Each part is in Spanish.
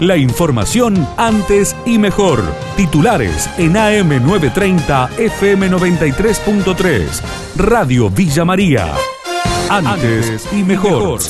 La información antes y mejor. Titulares en AM930 FM93.3. Radio Villa María. Antes y mejor.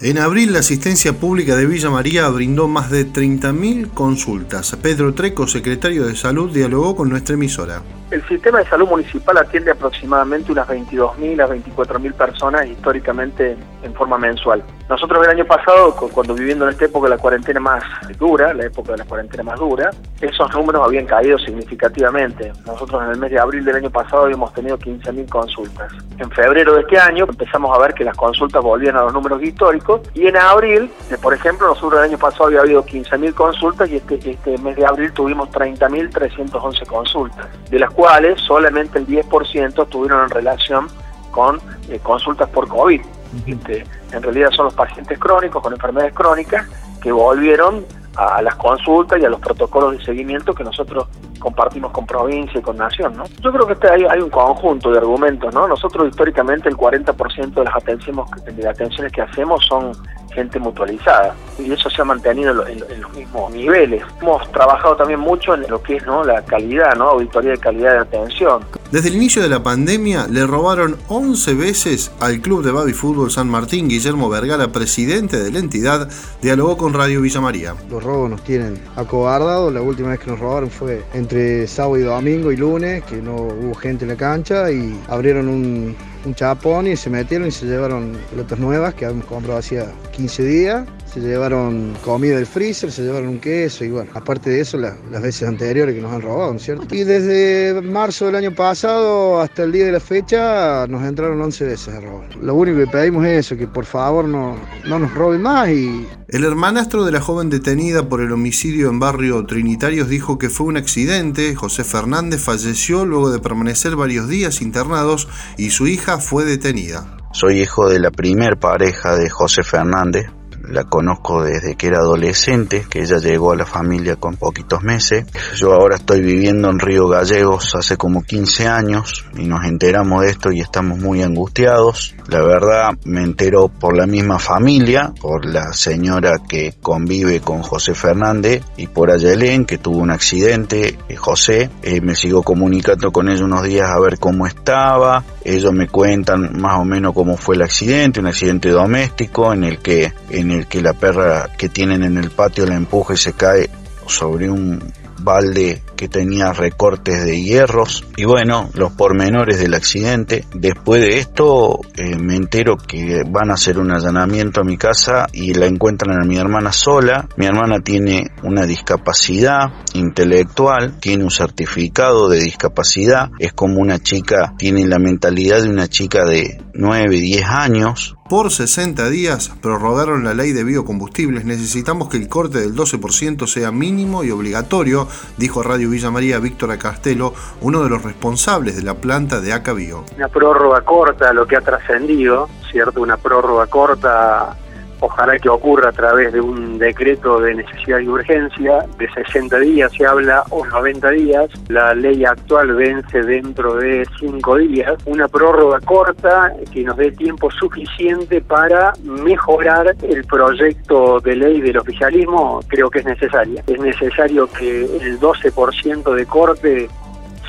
En abril, la asistencia pública de Villa María brindó más de 30.000 consultas. Pedro Treco, secretario de Salud, dialogó con nuestra emisora. El sistema de salud municipal atiende aproximadamente unas 22.000 a 24.000 personas históricamente en forma mensual. Nosotros el año pasado, cuando viviendo en esta época de la cuarentena más dura, la época de la cuarentena más dura, esos números habían caído significativamente. Nosotros en el mes de abril del año pasado habíamos tenido 15.000 consultas. En febrero de este año empezamos a ver que las consultas volvían a los números históricos y en abril, eh, por ejemplo, nosotros el año pasado había habido 15.000 consultas y este, este mes de abril tuvimos 30.311 consultas, de las cuales solamente el 10% estuvieron en relación con eh, consultas por COVID. Este, en realidad son los pacientes crónicos con enfermedades crónicas que volvieron a las consultas y a los protocolos de seguimiento que nosotros compartimos con provincia y con nación, ¿no? Yo creo que este hay, un conjunto de argumentos, ¿no? Nosotros históricamente el 40% de las atenciones, de atenciones que hacemos son gente mutualizada y eso se ha mantenido en, los mismos niveles. Hemos trabajado también mucho en lo que es ¿no? la calidad, ¿no? auditoría de calidad de atención. Desde el inicio de la pandemia le robaron 11 veces al Club de Baby Fútbol San Martín. Guillermo Vergara, presidente de la entidad, dialogó con Radio Villa María. Los robos nos tienen acobardados. La última vez que nos robaron fue entre sábado y domingo y lunes, que no hubo gente en la cancha y abrieron un, un chapón y se metieron y se llevaron pelotas nuevas que habíamos comprado hacía 15 días se llevaron comida del freezer, se llevaron un queso y bueno, aparte de eso las veces anteriores que nos han robado, ¿no es cierto? Y desde marzo del año pasado hasta el día de la fecha nos entraron 11 veces a robar. Lo único que pedimos es eso, que por favor no, no nos roben más y... El hermanastro de la joven detenida por el homicidio en barrio Trinitarios dijo que fue un accidente, José Fernández falleció luego de permanecer varios días internados y su hija fue detenida. Soy hijo de la primer pareja de José Fernández, la conozco desde que era adolescente, que ella llegó a la familia con poquitos meses. Yo ahora estoy viviendo en Río Gallegos hace como 15 años y nos enteramos de esto y estamos muy angustiados. La verdad me entero por la misma familia, por la señora que convive con José Fernández y por Ayelén que tuvo un accidente, eh, José. Eh, me sigo comunicando con ella unos días a ver cómo estaba. Ellos me cuentan más o menos cómo fue el accidente, un accidente doméstico en el que en que la perra que tienen en el patio la empuja y se cae sobre un balde que tenía recortes de hierros y bueno, los pormenores del accidente. Después de esto eh, me entero que van a hacer un allanamiento a mi casa y la encuentran a mi hermana sola. Mi hermana tiene una discapacidad intelectual, tiene un certificado de discapacidad, es como una chica, tiene la mentalidad de una chica de 9, 10 años por 60 días prorrogaron la ley de biocombustibles. Necesitamos que el corte del 12% sea mínimo y obligatorio, dijo Radio Villa María Víctor Castelo, uno de los responsables de la planta de Acabio. Una prórroga corta, lo que ha trascendido, ¿cierto? Una prórroga corta ojalá que ocurra a través de un decreto de necesidad y urgencia, de 60 días se habla o 90 días, la ley actual vence dentro de 5 días, una prórroga corta que nos dé tiempo suficiente para mejorar el proyecto de ley del oficialismo, creo que es necesaria. Es necesario que el 12% de corte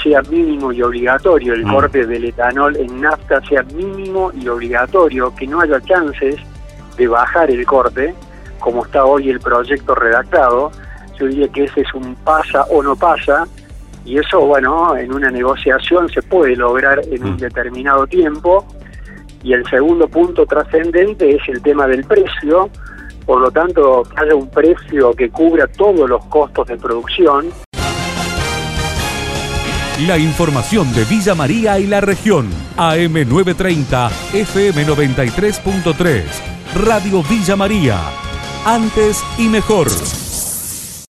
sea mínimo y obligatorio, el mm. corte del etanol en nafta sea mínimo y obligatorio, que no haya chances de bajar el corte, como está hoy el proyecto redactado, yo diría que ese es un pasa o no pasa, y eso, bueno, en una negociación se puede lograr en un mm. determinado tiempo. Y el segundo punto trascendente es el tema del precio, por lo tanto, que haya un precio que cubra todos los costos de producción. La información de Villa María y la región, AM930, FM93.3. Radio Villa María. Antes y mejor.